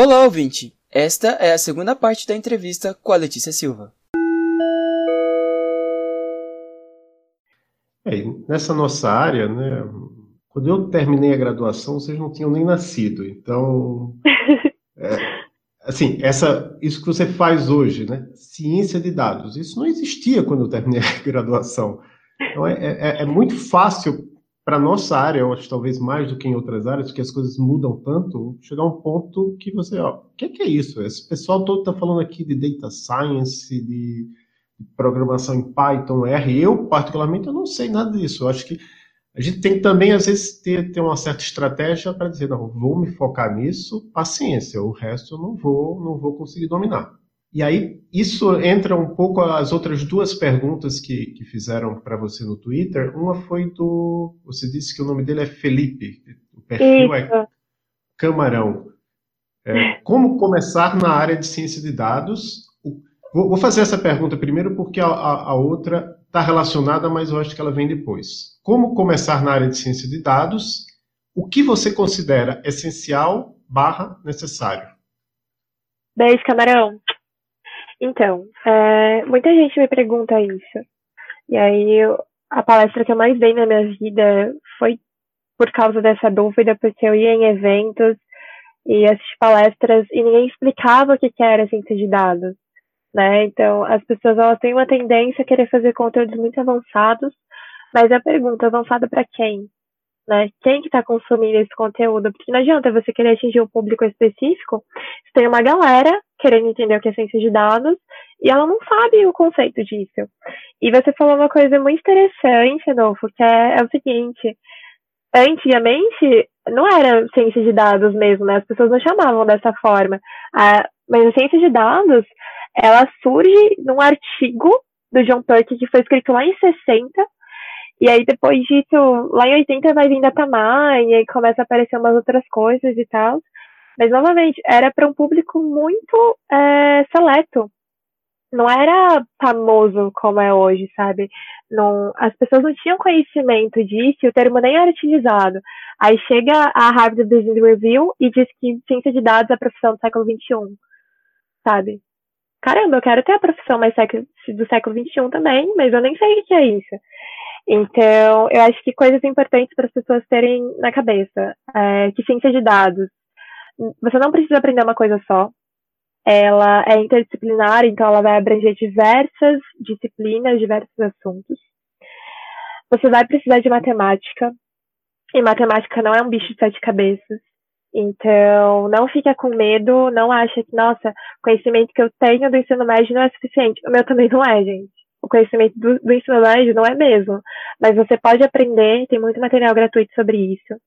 Olá, ouvinte! Esta é a segunda parte da entrevista com a Letícia Silva. É, nessa nossa área, né, quando eu terminei a graduação, vocês não tinham nem nascido. Então, é, assim, essa, isso que você faz hoje, né, ciência de dados, isso não existia quando eu terminei a graduação. Então, é, é, é muito fácil para nossa área, eu acho talvez mais do que em outras áreas, porque as coisas mudam tanto, chegar um ponto que você, ó, o que, que, é isso? Esse pessoal todo está falando aqui de data science, de programação em Python, R. Eu, particularmente, eu não sei nada disso. Eu acho que a gente tem que também, às vezes, ter, ter uma certa estratégia para dizer, não, vou me focar nisso, paciência, o resto eu não vou, não vou conseguir dominar. E aí, isso entra um pouco as outras duas perguntas que, que fizeram para você no Twitter. Uma foi do. Você disse que o nome dele é Felipe, o perfil é isso. é Camarão. É, como começar na área de ciência de dados? Vou, vou fazer essa pergunta primeiro porque a, a, a outra está relacionada, mas eu acho que ela vem depois. Como começar na área de ciência de dados? O que você considera essencial barra necessário? Beijo, Camarão. Então, é, muita gente me pergunta isso. E aí, eu, a palestra que eu mais dei na minha vida foi por causa dessa dúvida, porque eu ia em eventos e assisti palestras e ninguém explicava o que era ciência de dados, né? Então, as pessoas elas têm uma tendência a querer fazer conteúdos muito avançados, mas a pergunta, avançada para quem? Né? Quem que está consumindo esse conteúdo? Porque não adianta você querer atingir um público específico, se tem uma galera querendo entender o que é ciência de dados e ela não sabe o conceito disso. E você falou uma coisa muito interessante, Adolfo, que é, é o seguinte, antigamente não era ciência de dados mesmo, né? As pessoas não chamavam dessa forma. Mas a ciência de dados, ela surge num artigo do John Perky que foi escrito lá em 60 e aí, depois disso, lá em 80 vai vir Datamine, e aí começa a aparecer umas outras coisas e tal. Mas, novamente, era para um público muito é, seleto. Não era famoso como é hoje, sabe? Não, as pessoas não tinham conhecimento disso, o termo nem era utilizado. Aí chega a Harvard Business Review e diz que ciência de dados é a profissão do século XXI, sabe? Caramba, eu quero ter a profissão mais do século XXI também, mas eu nem sei o que é isso. Então, eu acho que coisas importantes para as pessoas terem na cabeça, é, que ciência de dados, você não precisa aprender uma coisa só, ela é interdisciplinar, então ela vai abranger diversas disciplinas, diversos assuntos. Você vai precisar de matemática, e matemática não é um bicho de sete cabeças. Então, não fica com medo, não acha que, nossa, o conhecimento que eu tenho do ensino médio não é suficiente. O meu também não é, gente o conhecimento do, do ensino médio não é mesmo, mas você pode aprender, tem muito material gratuito sobre isso.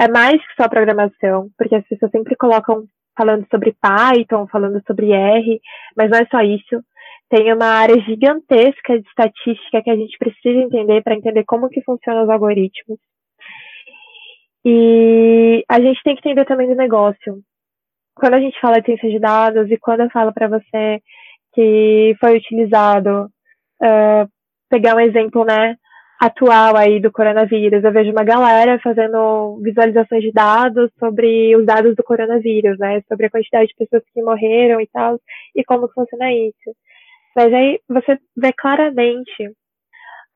É mais que só programação, porque as pessoas sempre colocam falando sobre Python, falando sobre R, mas não é só isso. Tem uma área gigantesca de estatística que a gente precisa entender para entender como que funcionam os algoritmos. E a gente tem que entender também do negócio. Quando a gente fala de ciência de dados e quando eu falo para você que foi utilizado uh, pegar um exemplo, né, atual aí do coronavírus. Eu vejo uma galera fazendo visualizações de dados sobre os dados do coronavírus, né, sobre a quantidade de pessoas que morreram e tal, e como funciona isso. Mas aí você vê claramente,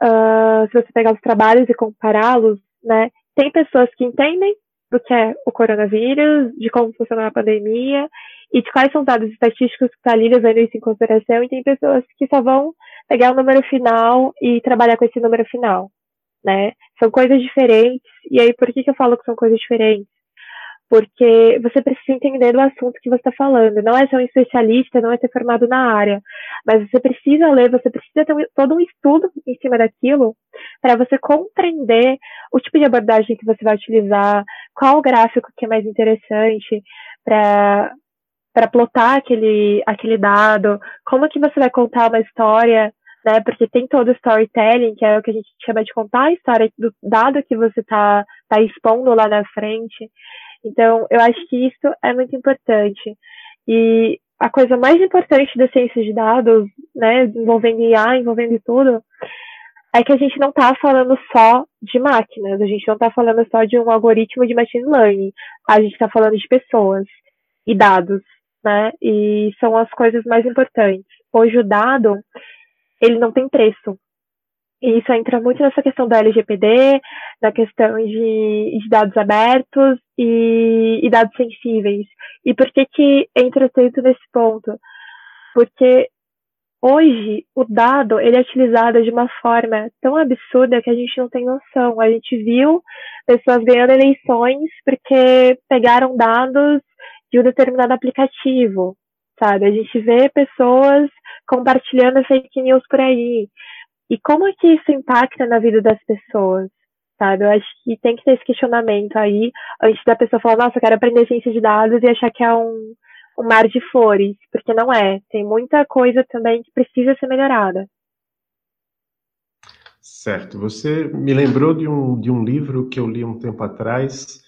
uh, se você pegar os trabalhos e compará-los, né, tem pessoas que entendem do que é o coronavírus, de como funciona a pandemia, e de quais são os dados estatísticos que está ali levando isso em consideração, e tem pessoas que só vão pegar o número final e trabalhar com esse número final, né? São coisas diferentes, e aí por que, que eu falo que são coisas diferentes? Porque você precisa entender do assunto que você está falando. Não é ser um especialista, não é ser formado na área. Mas você precisa ler, você precisa ter todo um estudo em cima daquilo para você compreender o tipo de abordagem que você vai utilizar, qual gráfico que é mais interessante para para plotar aquele, aquele dado, como que você vai contar uma história, né? Porque tem todo o storytelling, que é o que a gente chama de contar a história do dado que você está tá expondo lá na frente. Então, eu acho que isso é muito importante. E a coisa mais importante da ciência de dados, né, envolvendo IA, envolvendo tudo, é que a gente não está falando só de máquinas, a gente não está falando só de um algoritmo de machine learning, a gente está falando de pessoas e dados, né? E são as coisas mais importantes. Hoje o dado, ele não tem preço. E isso entra muito nessa questão do LGPD, na questão de, de dados abertos e, e, dados sensíveis. E por que que entra tanto nesse ponto? Porque hoje o dado ele é utilizado de uma forma tão absurda que a gente não tem noção. A gente viu pessoas ganhando eleições porque pegaram dados de um determinado aplicativo, sabe? A gente vê pessoas compartilhando fake news por aí. E como é que isso impacta na vida das pessoas? Sabe? Eu acho que tem que ter esse questionamento aí, antes da pessoa falar, nossa, eu quero aprender ciência de dados e achar que é um, um mar de flores, porque não é. Tem muita coisa também que precisa ser melhorada. Certo. Você me lembrou de um, de um livro que eu li um tempo atrás,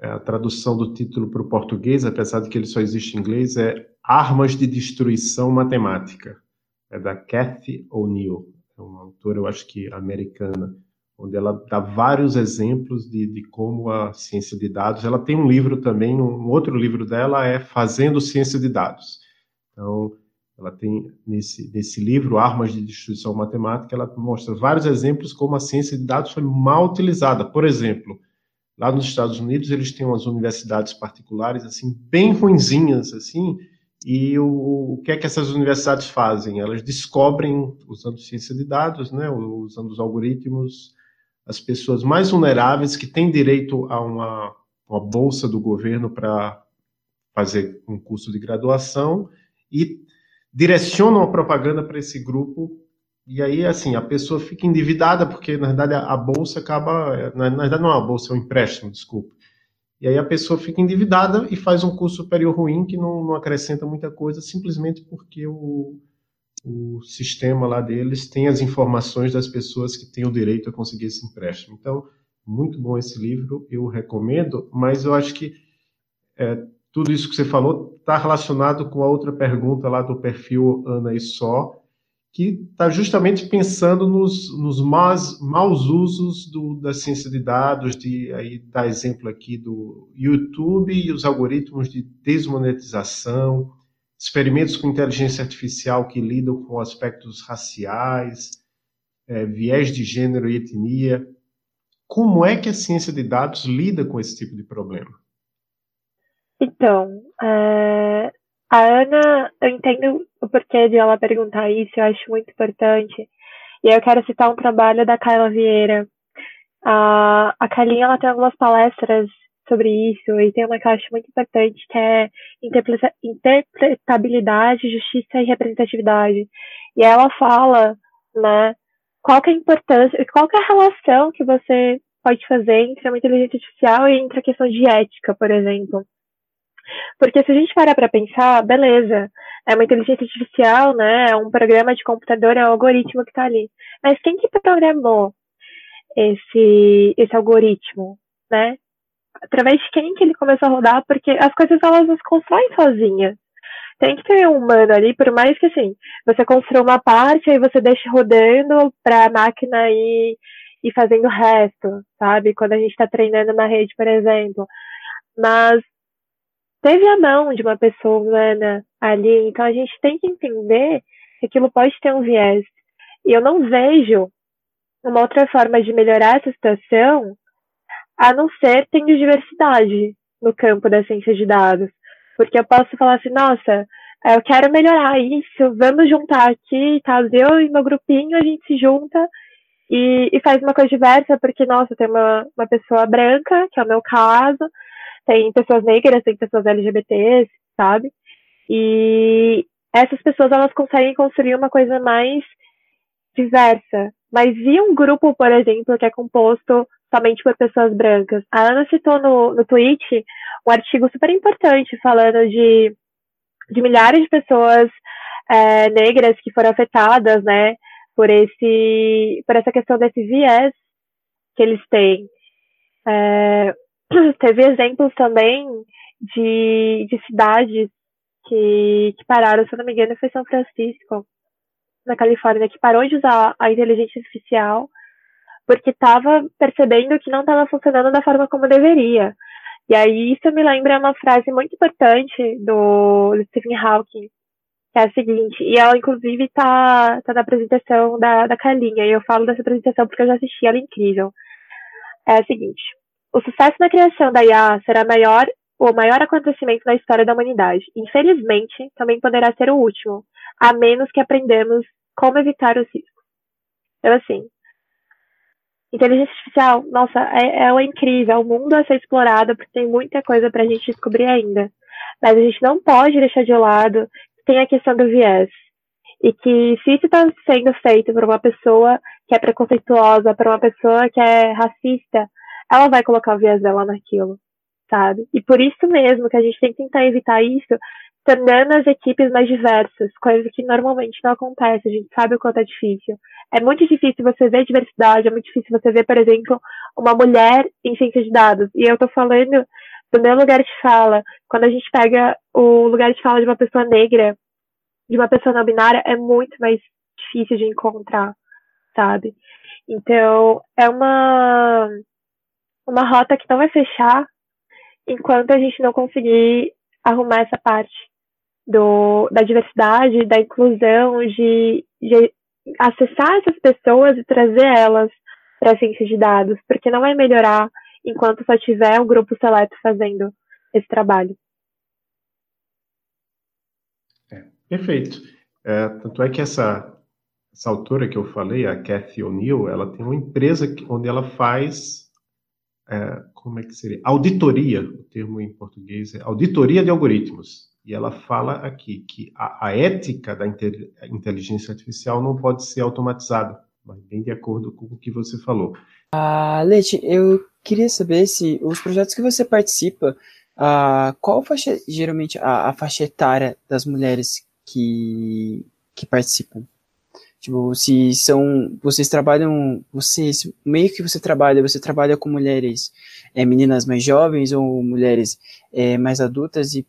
é, a tradução do título para o português, apesar de que ele só existe em inglês, é Armas de Destruição Matemática. É da Kathy O'Neill, é uma autora, eu acho que americana, onde ela dá vários exemplos de, de como a ciência de dados. Ela tem um livro também, um outro livro dela é Fazendo Ciência de Dados. Então, ela tem nesse, nesse livro, Armas de Destruição Matemática, ela mostra vários exemplos como a ciência de dados foi mal utilizada. Por exemplo, Lá nos Estados Unidos, eles têm umas universidades particulares, assim, bem ruinzinhas, assim, e o, o que é que essas universidades fazem? Elas descobrem, usando ciência de dados, né, usando os algoritmos, as pessoas mais vulneráveis que têm direito a uma, uma bolsa do governo para fazer um curso de graduação e direcionam a propaganda para esse grupo e aí, assim, a pessoa fica endividada, porque na verdade a, bolsa acaba. Na, na verdade, não é uma bolsa, é um empréstimo, desculpa. E aí a pessoa fica endividada e faz um curso superior ruim que não, não acrescenta muita coisa, simplesmente porque o, o sistema lá deles tem as informações das pessoas que têm o direito a conseguir esse empréstimo. Então, muito bom esse livro, eu recomendo, mas eu acho que é, tudo isso que você falou está relacionado com a outra pergunta lá do perfil Ana e Só, que está justamente pensando nos, nos maus, maus usos do, da ciência de dados, de aí dá exemplo aqui do YouTube e os algoritmos de desmonetização, experimentos com inteligência artificial que lidam com aspectos raciais, é, viés de gênero e etnia. Como é que a ciência de dados lida com esse tipo de problema? Então, é, a Ana, eu entendo o porquê de ela perguntar isso, eu acho muito importante. E eu quero citar um trabalho da Carla Vieira. A, a Carlinha, ela tem algumas palestras sobre isso, e tem uma que eu acho muito importante, que é interpretabilidade, justiça e representatividade. E ela fala, né, qual é a importância, qual é a relação que você pode fazer entre uma inteligência artificial e entre a questão de ética, por exemplo. Porque se a gente parar para pensar, beleza, é uma inteligência artificial, né? É um programa de computador, é um algoritmo que está ali. Mas quem que programou esse, esse algoritmo, né? Através de quem que ele começou a rodar? Porque as coisas elas não se constroem sozinhas. Tem que ter um humano ali, por mais que assim, você construa uma parte, aí você deixa rodando para a máquina ir, ir fazendo o resto, sabe? Quando a gente está treinando na rede, por exemplo. Mas teve a mão de uma pessoa humana ali, então a gente tem que entender que aquilo pode ter um viés. E eu não vejo uma outra forma de melhorar essa situação a não ser tendo diversidade no campo da ciência de dados. Porque eu posso falar assim, nossa, eu quero melhorar isso, vamos juntar aqui, tá? Eu e meu grupinho, a gente se junta e, e faz uma coisa diversa, porque, nossa, tem uma, uma pessoa branca, que é o meu caso, tem pessoas negras, tem pessoas LGBTs, sabe? E essas pessoas elas conseguem construir uma coisa mais diversa. Mas e um grupo, por exemplo, que é composto somente por pessoas brancas? A Ana citou no, no tweet um artigo super importante falando de de milhares de pessoas é, negras que foram afetadas, né, por esse, por essa questão desse viés que eles têm. É, teve exemplos também de, de cidades que, que pararam, se eu não me engano, foi São Francisco, na Califórnia, que parou de usar a inteligência artificial porque estava percebendo que não estava funcionando da forma como deveria. E aí isso me lembra uma frase muito importante do, Stephen Hawking, que é a seguinte, e ela inclusive está tá na apresentação da, da Carlinha, e eu falo dessa apresentação porque eu já assisti, ela é incrível. É a seguinte, o sucesso na criação da IA será maior, o maior acontecimento da história da humanidade. Infelizmente, também poderá ser o último, a menos que aprendamos como evitar os riscos. Então, assim, inteligência artificial, nossa, é, é incrível, é um mundo a ser explorado, porque tem muita coisa para a gente descobrir ainda. Mas a gente não pode deixar de lado que tem a questão do viés. E que se isso está sendo feito por uma pessoa que é preconceituosa, por uma pessoa que é racista, ela vai colocar o viés dela naquilo, sabe? E por isso mesmo que a gente tem que tentar evitar isso, tornando as equipes mais diversas, coisa que normalmente não acontece, a gente sabe o quanto é difícil. É muito difícil você ver diversidade, é muito difícil você ver, por exemplo, uma mulher em ciência de dados. E eu tô falando do meu lugar de fala. Quando a gente pega o lugar de fala de uma pessoa negra, de uma pessoa não binária, é muito mais difícil de encontrar, sabe? Então, é uma, uma rota que não vai fechar enquanto a gente não conseguir arrumar essa parte do, da diversidade, da inclusão, de, de acessar essas pessoas e trazer elas para a ciência de dados, porque não vai melhorar enquanto só tiver um grupo seleto fazendo esse trabalho. É, perfeito. É, tanto é que essa, essa autora que eu falei, a Cathy O'Neill, ela tem uma empresa que, onde ela faz é, como é que seria? Auditoria, o termo em português é auditoria de algoritmos. E ela fala aqui que a, a ética da inteligência artificial não pode ser automatizada, mas bem de acordo com o que você falou. Ah, Leite, eu queria saber se os projetos que você participa, ah, qual faixa, geralmente a, a faixa etária das mulheres que, que participam? Tipo, se são. Vocês trabalham. Vocês. Meio que você trabalha, você trabalha com mulheres, é, meninas mais jovens ou mulheres é, mais adultas e o,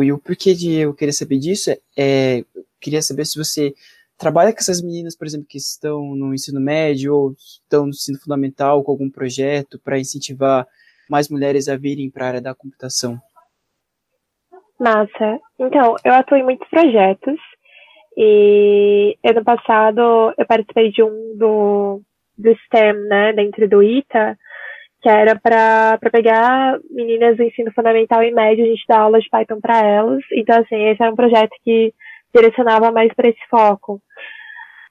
e o porquê de eu querer saber disso é, é queria saber se você trabalha com essas meninas, por exemplo, que estão no ensino médio ou estão no ensino fundamental com algum projeto para incentivar mais mulheres a virem para a área da computação. Massa. Então, eu atuo em muitos projetos e ano passado eu participei de um do, do STEM, né, dentro do ITA, que era para pegar meninas do ensino fundamental e médio, a gente dar aula de Python para elas. Então, assim, esse era um projeto que direcionava mais para esse foco.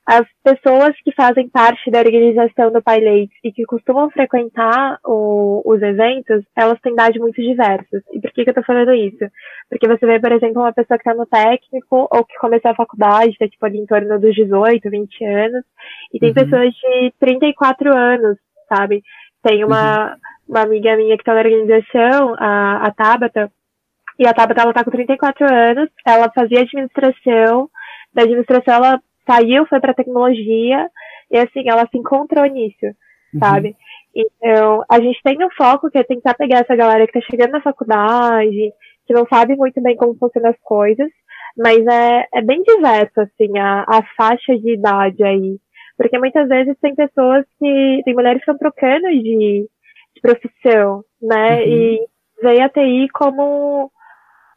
As pessoas que fazem parte da organização do PyLates e que costumam frequentar o, os eventos, elas têm idade muito diversas. E por que, que eu tô falando isso? Porque você vê, por exemplo, uma pessoa que está no técnico ou que começou a faculdade, tá tipo ali em torno dos 18, 20 anos, e tem uhum. pessoas de 34 anos, sabe? Tem uma, uhum. uma amiga minha que está na organização, a, a Tabata, e a Tabata ela tá com 34 anos, ela fazia administração, da administração ela saiu, foi para tecnologia, e assim, ela se encontrou nisso, uhum. sabe? Então, a gente tem um foco que é tentar pegar essa galera que tá chegando na faculdade, que não sabe muito bem como funcionam as coisas, mas é, é bem diverso, assim, a, a faixa de idade aí. Porque muitas vezes tem pessoas que. tem mulheres que estão trocando de, de profissão, né? Uhum. E veio a TI como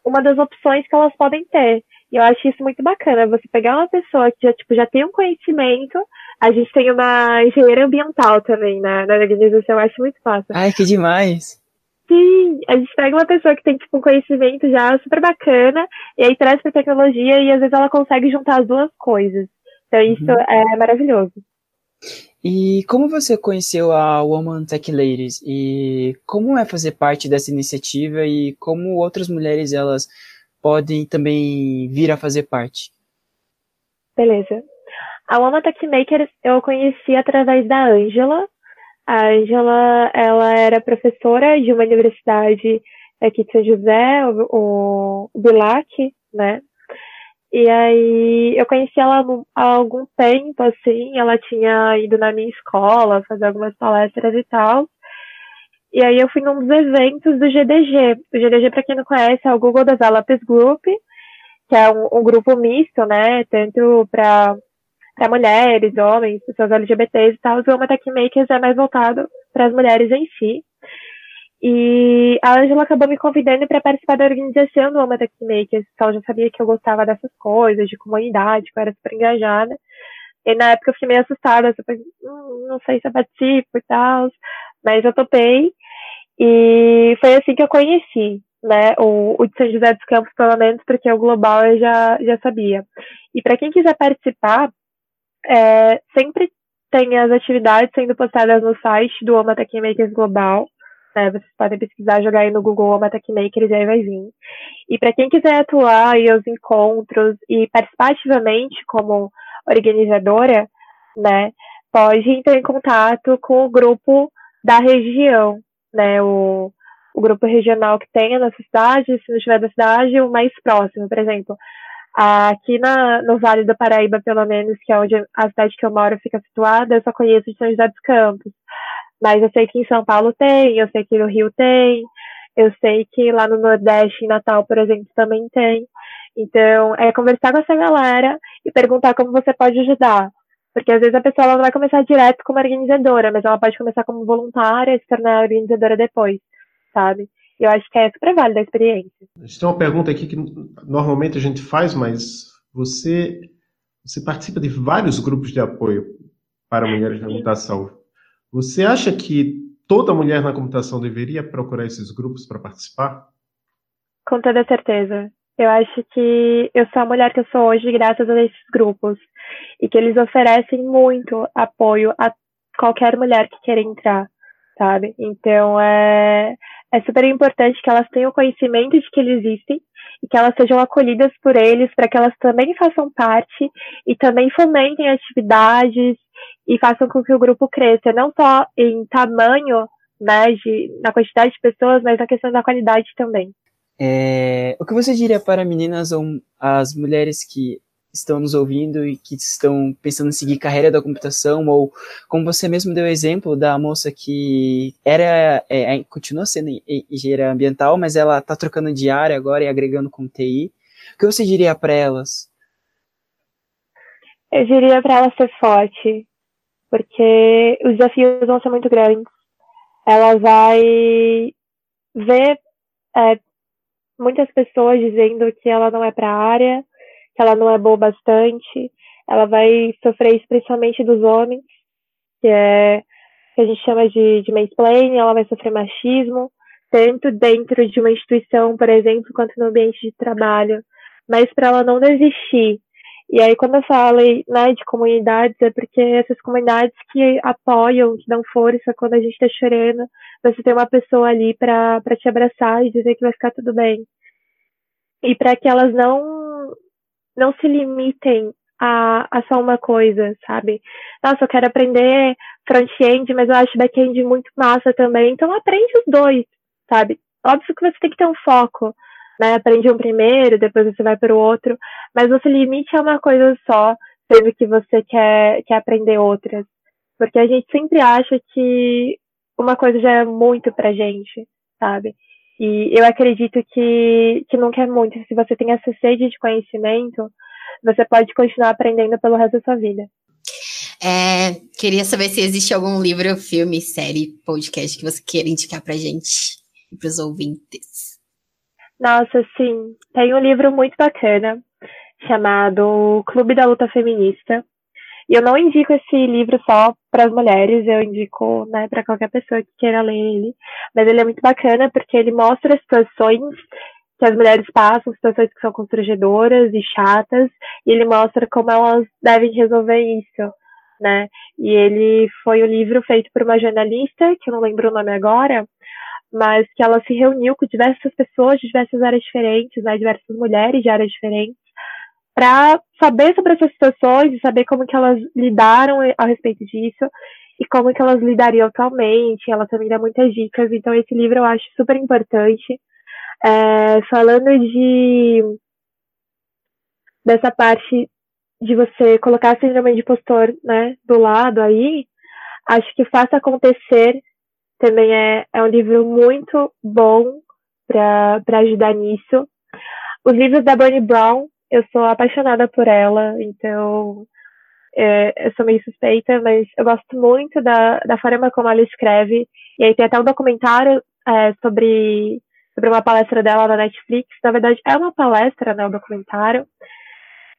uma das opções que elas podem ter. E eu acho isso muito bacana, você pegar uma pessoa que já, tipo, já tem um conhecimento, a gente tem uma engenheira ambiental também na, na organização, eu acho muito fácil. Ai, que demais! Sim, a gente pega uma pessoa que tem tipo, um conhecimento já super bacana, e aí traz para tecnologia, e às vezes ela consegue juntar as duas coisas. Então isso uhum. é maravilhoso. E como você conheceu a Woman Tech Ladies? E como é fazer parte dessa iniciativa e como outras mulheres elas podem também vir a fazer parte? Beleza. A Woman Tech Makers eu conheci através da Ângela. A Ângela, ela era professora de uma universidade aqui de São José, o, o Bilac, né? E aí eu conheci ela há algum tempo, assim, ela tinha ido na minha escola fazer algumas palestras e tal. E aí eu fui num dos eventos do GDG. O GDG, para quem não conhece, é o Google Developers Group, que é um, um grupo misto, né? Tanto para mulheres, homens, pessoas LGBTs e tal. O Woman Tech Makers é mais voltado para as mulheres em si. E a Angela acabou me convidando para participar da organização do Woman Tech Makers, então ela já sabia que eu gostava dessas coisas, de comunidade, que eu era super engajada. E na época eu fiquei meio assustada, falei, hum, não sei se eu participo e tal, mas eu topei. E foi assim que eu conheci, né, o, o de São José dos Campos, pelo menos, porque o global eu já, já sabia. E para quem quiser participar, é, sempre tem as atividades sendo postadas no site do Oma Tech Makers Global. Né, vocês podem pesquisar, jogar aí no Google Tech Makers e aí vai vir. E para quem quiser atuar e os encontros e participar ativamente como organizadora, né, pode entrar em contato com o grupo da região, né, o, o grupo regional que tenha na cidade, se não tiver da cidade, o mais próximo, por exemplo. Aqui na, no Vale do Paraíba, pelo menos, que é onde a cidade que eu moro fica situada, eu só conheço de São José dos Campos. Mas eu sei que em São Paulo tem, eu sei que no Rio tem, eu sei que lá no Nordeste, em Natal, por exemplo, também tem. Então, é conversar com essa galera e perguntar como você pode ajudar. Porque às vezes a pessoa não vai começar direto como organizadora, mas ela pode começar como voluntária e se tornar organizadora depois, sabe? Eu acho que é super válida a experiência. A gente tem uma pergunta aqui que normalmente a gente faz, mas você, você participa de vários grupos de apoio para mulheres na computação. Você acha que toda mulher na computação deveria procurar esses grupos para participar? Com toda certeza. Eu acho que eu sou a mulher que eu sou hoje graças a esses grupos e que eles oferecem muito apoio a qualquer mulher que queira entrar, sabe? Então é é super importante que elas tenham conhecimento de que eles existem e que elas sejam acolhidas por eles para que elas também façam parte e também fomentem atividades e façam com que o grupo cresça, não só em tamanho, né, de, na quantidade de pessoas, mas na questão da qualidade também. É, o que você diria para meninas ou as mulheres que estão nos ouvindo e que estão pensando em seguir carreira da computação, ou como você mesmo deu o exemplo da moça que era, é, é continua sendo engenheira ambiental, mas ela está trocando de área agora e agregando com TI. O que você diria para elas? Eu diria para ela ser forte, porque os desafios vão ser muito grandes. Ela vai ver é, muitas pessoas dizendo que ela não é para a área, que ela não é boa bastante, ela vai sofrer isso principalmente dos homens, que é que a gente chama de, de mansplaining, ela vai sofrer machismo, tanto dentro de uma instituição, por exemplo, quanto no ambiente de trabalho, mas para ela não desistir. E aí, quando eu falo né, de comunidades, é porque essas comunidades que apoiam, que dão força quando a gente está chorando, você tem uma pessoa ali para te abraçar e dizer que vai ficar tudo bem. E para que elas não não se limitem a, a só uma coisa, sabe? Nossa, eu quero aprender front-end, mas eu acho back-end muito massa também. Então aprende os dois, sabe? Óbvio que você tem que ter um foco, né? Aprende um primeiro, depois você vai para o outro, mas não se limite a uma coisa só, sendo que você quer, quer aprender outras. Porque a gente sempre acha que uma coisa já é muito pra gente, sabe? E eu acredito que, que nunca é muito. Se você tem essa sede de conhecimento, você pode continuar aprendendo pelo resto da sua vida. É, queria saber se existe algum livro, filme, série, podcast que você queira indicar pra gente e pros ouvintes. Nossa, sim. Tem um livro muito bacana chamado Clube da Luta Feminista. E eu não indico esse livro só para as mulheres, eu indico né, para qualquer pessoa que queira ler ele. Mas ele é muito bacana porque ele mostra situações que as mulheres passam, situações que são constrangedoras e chatas, e ele mostra como elas devem resolver isso, né? E ele foi um livro feito por uma jornalista, que eu não lembro o nome agora, mas que ela se reuniu com diversas pessoas de diversas áreas diferentes, né? Diversas mulheres de áreas diferentes, para saber sobre essas situações e saber como que elas lidaram a respeito disso e como que elas lidariam atualmente. Ela também dá muitas dicas, então esse livro eu acho super importante. É, falando de, dessa parte de você colocar a síndrome de impostor, né, do lado aí, acho que Faça Acontecer também é, é um livro muito bom para ajudar nisso. Os livros da Bernie Brown, eu sou apaixonada por ela, então é, eu sou meio suspeita, mas eu gosto muito da, da forma como ela escreve. E aí tem até um documentário é, sobre, sobre uma palestra dela na Netflix. Na verdade, é uma palestra, né, um documentário.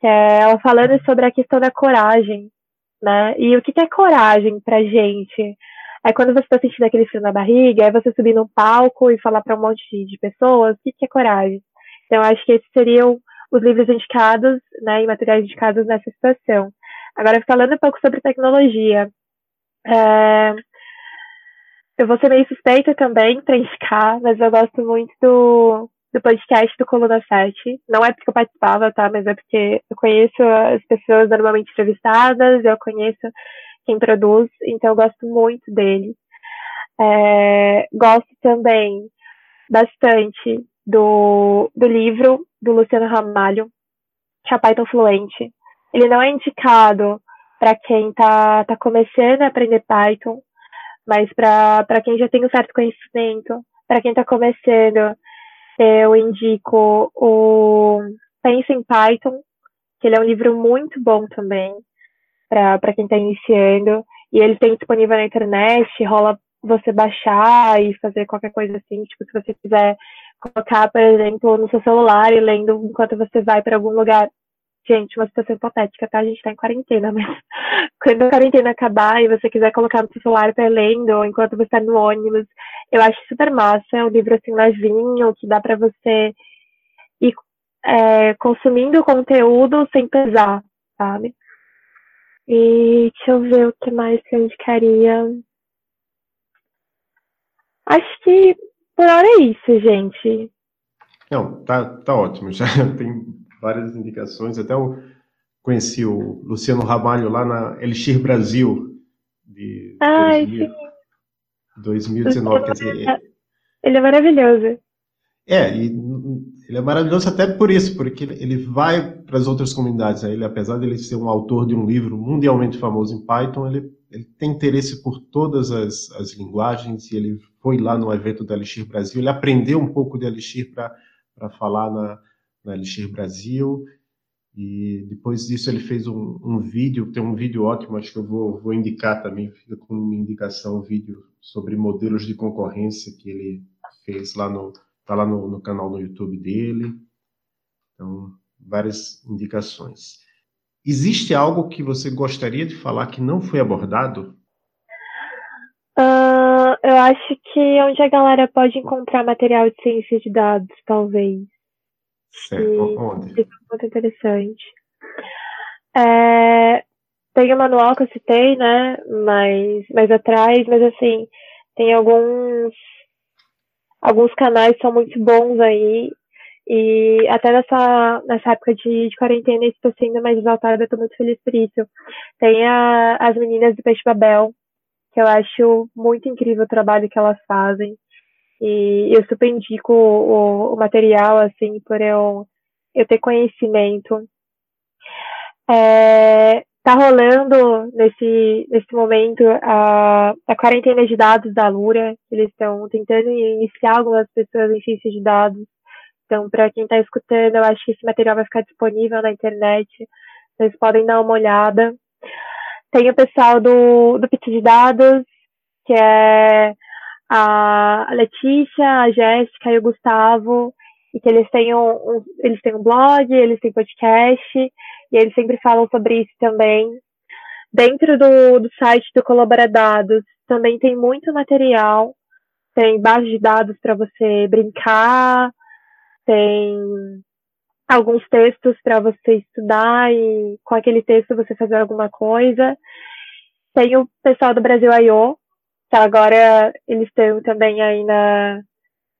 É, ela falando sobre a questão da coragem, né? E o que, que é coragem pra gente? É quando você está sentindo aquele frio na barriga, é você subir num palco e falar para um monte de, de pessoas, o que, que é coragem? Então, acho que esses seriam os livros indicados, né, e materiais indicados nessa situação. Agora, falando um pouco sobre tecnologia, é, eu vou ser meio suspeita também para indicar, mas eu gosto muito do, do podcast do Coluna 7. Não é porque eu participava, tá? Mas é porque eu conheço as pessoas normalmente entrevistadas, eu conheço quem produz, então eu gosto muito dele. É, gosto também bastante do, do livro do Luciano Ramalho, que é Python Fluente. Ele não é indicado para quem está tá começando a aprender Python, mas para quem já tem um certo conhecimento, para quem está começando, eu indico o Pense em Python, que ele é um livro muito bom também para quem está iniciando. E ele tem disponível na internet, rola você baixar e fazer qualquer coisa assim. Tipo, se você quiser colocar, por exemplo, no seu celular e lendo enquanto você vai para algum lugar. Gente, uma situação hipotética, tá? A gente tá em quarentena, mas quando a quarentena acabar e você quiser colocar no seu celular para lendo enquanto você tá no ônibus, eu acho super massa. É um livro assim levinho que dá para você ir é, consumindo conteúdo sem pesar, sabe? E deixa eu ver o que mais que eu indicaria. Acho que por hora é isso, gente. Não, tá, tá ótimo. Já tem várias indicações. Até eu conheci o Luciano Ramalho lá na Elixir Brasil de Ai, 2000, 2019. Quer dizer, ele é maravilhoso. É, e ele é maravilhoso até por isso, porque ele vai para as outras comunidades. Né? Ele, apesar de ele ser um autor de um livro mundialmente famoso em Python, ele, ele tem interesse por todas as, as linguagens e ele foi lá no evento da Elixir Brasil. Ele aprendeu um pouco de Elixir para falar na, na Elixir Brasil. E depois disso ele fez um, um, vídeo, tem um vídeo ótimo, acho que eu vou, vou indicar também, fica com uma indicação, um vídeo sobre modelos de concorrência que ele fez lá no, Está lá no, no canal no YouTube dele. Então, várias indicações. Existe algo que você gostaria de falar que não foi abordado? Uh, eu acho que onde a galera pode encontrar material de ciência de dados, talvez. Certo, e, onde? Isso é muito interessante. É, tem o manual que eu citei, né, mais, mais atrás, mas assim, tem alguns alguns canais são muito bons aí. E até nessa, nessa época de, de quarentena, isso está sendo mais exaltada, eu estou muito feliz por isso. Tem a, as meninas do Peixe Babel, que eu acho muito incrível o trabalho que elas fazem. E eu super indico o, o material, assim, por eu, eu ter conhecimento. É, tá rolando nesse, nesse momento a, a quarentena de dados da Lura. Eles estão tentando iniciar algumas pessoas em ciência de dados. Então, para quem está escutando, eu acho que esse material vai ficar disponível na internet. Vocês podem dar uma olhada. Tem o pessoal do, do Pit de Dados, que é a Letícia, a Jéssica e o Gustavo, e que eles têm um, eles têm um blog, eles têm podcast, e eles sempre falam sobre isso também. Dentro do, do site do Colaboradados também tem muito material, tem base de dados para você brincar, tem alguns textos para você estudar e com aquele texto você fazer alguma coisa. Tem o pessoal do Brasil I.O., que agora eles estão também aí na,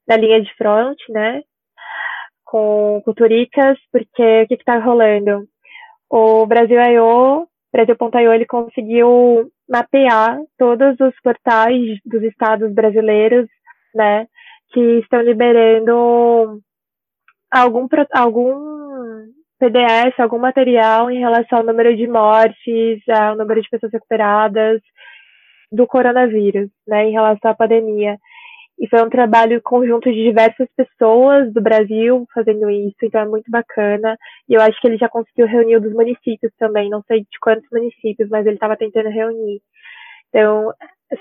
na linha de front, né? Com culturicas, porque o que está rolando? o Brasil I.O., Brasil.io, ele conseguiu mapear todos os portais dos estados brasileiros, né, que estão liberando algum, algum PDF, algum material em relação ao número de mortes, ao número de pessoas recuperadas do coronavírus, né, em relação à pandemia. E foi um trabalho conjunto de diversas pessoas do Brasil fazendo isso, então é muito bacana. E eu acho que ele já conseguiu reunir dos municípios também, não sei de quantos municípios, mas ele estava tentando reunir. Então,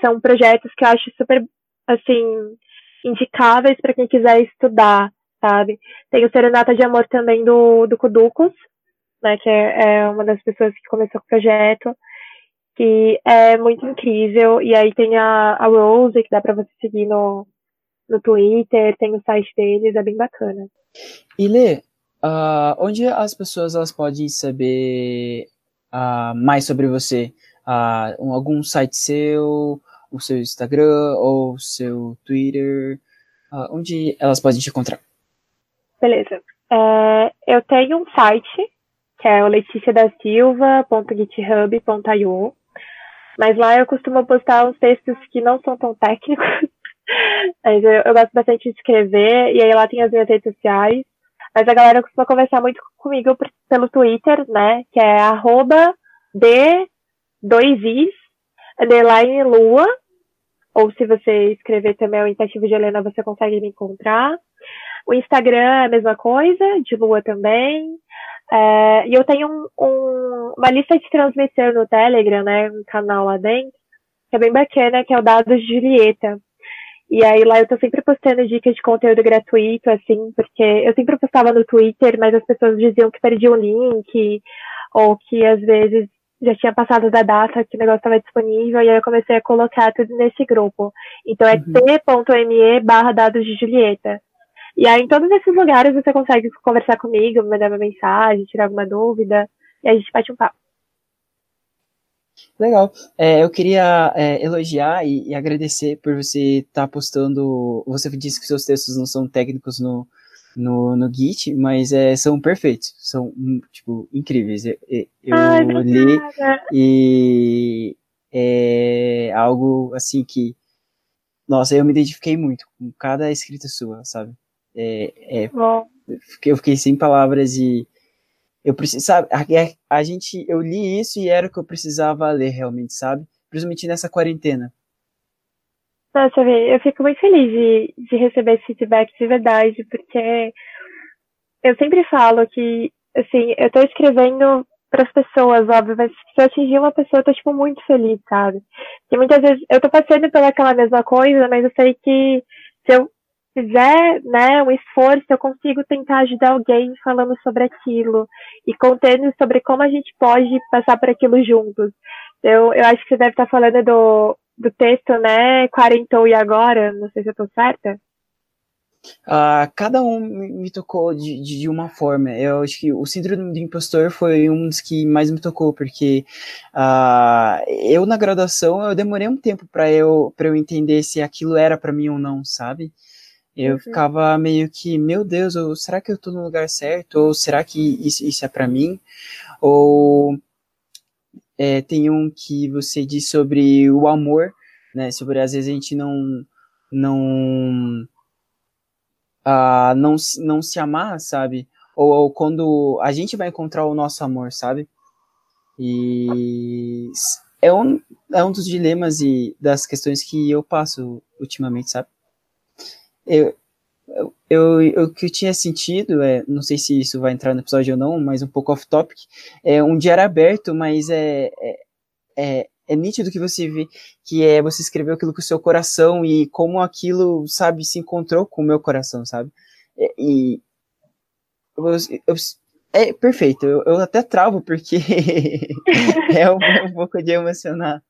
são projetos que eu acho super, assim, indicáveis para quem quiser estudar, sabe? Tem o Serenata de Amor também do, do Kuducos, né, que é, é uma das pessoas que começou o projeto que é muito incrível. E aí tem a, a Rose, que dá para você seguir no, no Twitter, tem o site deles, é bem bacana. E Lê, uh, onde as pessoas elas podem saber uh, mais sobre você? Uh, um, algum site seu, o seu Instagram ou o seu Twitter? onde elas podem te encontrar? Beleza. É, eu tenho um site que é o leticiadasilva.github.io mas lá eu costumo postar uns textos que não são tão técnicos. Mas eu, eu, gosto bastante de escrever, e aí lá tem as minhas redes sociais. Mas a galera costuma conversar muito comigo pelo Twitter, né? Que é arroba d 2 is underline lua. Ou se você escrever também o Intentivo de Helena, você consegue me encontrar. O Instagram é a mesma coisa, de lua também. É, e eu tenho um, um, uma lista de transmissão no Telegram, né? Um canal lá dentro, que é bem bacana, que é o Dados de Julieta. E aí lá eu tô sempre postando dicas de conteúdo gratuito, assim, porque eu sempre postava no Twitter, mas as pessoas diziam que perdiam o link, ou que às vezes já tinha passado da data que o negócio estava disponível, e aí eu comecei a colocar tudo nesse grupo. Então é uhum. t.me barra dados de Julieta. E aí, em todos esses lugares, você consegue conversar comigo, mandar uma mensagem, tirar alguma dúvida, e a gente bate um papo. Legal. É, eu queria é, elogiar e, e, agradecer por você estar tá postando. Você disse que seus textos não são técnicos no, no, no Git, mas é, são perfeitos. São, hum, tipo, incríveis. Eu, eu Ai, li e é algo assim que. Nossa, eu me identifiquei muito com cada escrita sua, sabe? É, é, eu fiquei sem palavras e eu preciso, sabe, a, a, gente, eu li isso e era o que eu precisava ler realmente, sabe? Principalmente nessa quarentena. Nossa, eu fico muito feliz de, de receber esse feedback de verdade, porque eu sempre falo que, assim, eu tô escrevendo para as pessoas, óbvio, mas se eu atingir uma pessoa, eu tô, tipo, muito feliz, sabe? Porque muitas vezes eu tô passando pelaquela mesma coisa, mas eu sei que se eu fizer né, um esforço, eu consigo tentar ajudar alguém falando sobre aquilo e contando sobre como a gente pode passar por aquilo juntos. Eu, eu acho que você deve estar falando do, do texto, né? Quarentou e agora, não sei se eu estou certa. Uh, cada um me tocou de, de, uma forma. Eu acho que o síndrome do impostor foi um dos que mais me tocou, porque uh, eu na graduação eu demorei um tempo para eu para eu entender se aquilo era para mim ou não, sabe? Eu uhum. ficava meio que, meu Deus, ou, será que eu tô no lugar certo? Ou será que isso, isso é para mim? Ou é, tem um que você diz sobre o amor, né? Sobre às vezes a gente não não uh, não, não se amar, sabe? Ou, ou, quando a gente vai encontrar o nosso amor, sabe? E é um, é um dos dilemas e das questões que eu passo ultimamente, sabe? Eu, eu, eu, o que eu tinha sentido, é, não sei se isso vai entrar no episódio ou não, mas um pouco off-topic, é um diário aberto, mas é, é, é, é, nítido que você vê que é você escreveu aquilo com o seu coração e como aquilo, sabe, se encontrou com o meu coração, sabe? E eu, eu, é perfeito, eu, eu até travo porque é um, um pouco de emocionar.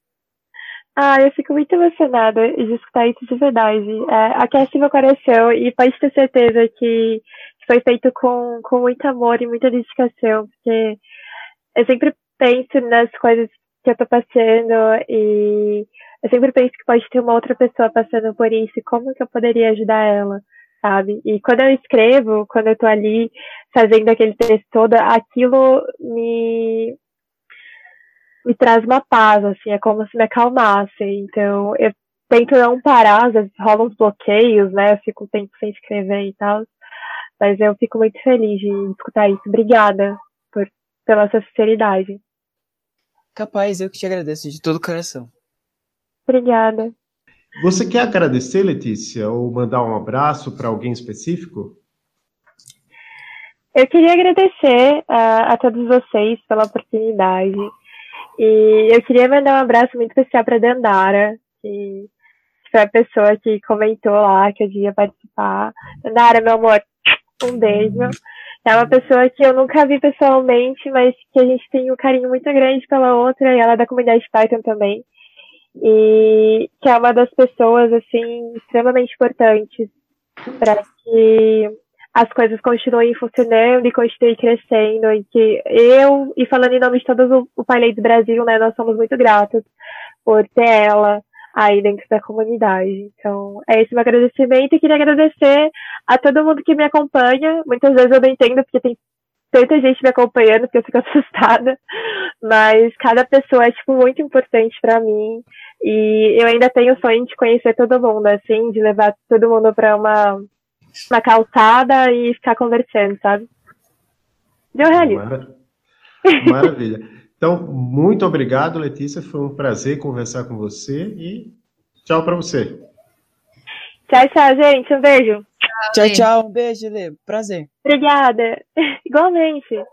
Ah, eu fico muito emocionada de escutar isso de verdade. É, aquece meu coração e pode ter certeza que foi feito com, com muito amor e muita dedicação, porque eu sempre penso nas coisas que eu tô passando e eu sempre penso que pode ter uma outra pessoa passando por isso e como que eu poderia ajudar ela, sabe? E quando eu escrevo, quando eu tô ali fazendo aquele texto todo, aquilo me, me traz uma paz, assim, é como se me acalmasse. Então, eu tento não parar, às vezes rolam uns bloqueios, né? Eu fico um tempo sem escrever e tal. Mas eu fico muito feliz de escutar isso. Obrigada por, pela sua sinceridade. Capaz, eu que te agradeço de todo o coração. Obrigada. Você quer agradecer, Letícia, ou mandar um abraço para alguém específico? Eu queria agradecer uh, a todos vocês pela oportunidade. E eu queria mandar um abraço muito especial para Dandara, que foi a pessoa que comentou lá que eu ia participar. Dandara, meu amor, um beijo. É uma pessoa que eu nunca vi pessoalmente, mas que a gente tem um carinho muito grande pela outra, e ela é da comunidade Python também. E que é uma das pessoas, assim, extremamente importantes para que as coisas continuem funcionando e continuem crescendo e que eu, e falando em nome de todo o, painel do Brasil, né, nós somos muito gratos por ter ela aí dentro da comunidade. Então, é esse meu agradecimento e queria agradecer a todo mundo que me acompanha. Muitas vezes eu não entendo porque tem tanta gente me acompanhando porque eu fico assustada, mas cada pessoa é tipo muito importante para mim e eu ainda tenho o sonho de conhecer todo mundo, assim, de levar todo mundo para uma uma calçada e ficar conversando, sabe? Deu realismo. Maravilha. Maravilha. Então, muito obrigado, Letícia. Foi um prazer conversar com você e tchau para você. Tchau, tchau, gente. Um beijo. Tchau, tchau. Um beijo, Lê. Prazer. Obrigada. Igualmente.